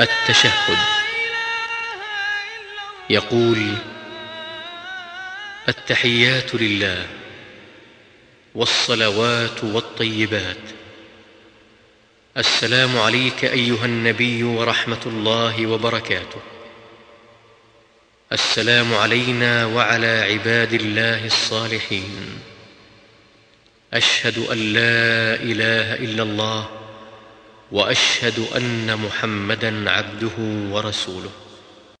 التشهد. يقول التحيات لله والصلوات والطيبات. السلام عليك أيها النبي ورحمة الله وبركاته. السلام علينا وعلى عباد الله الصالحين. أشهد أن لا إله إلا الله وأشهد أن محمدا عبده ورسوله.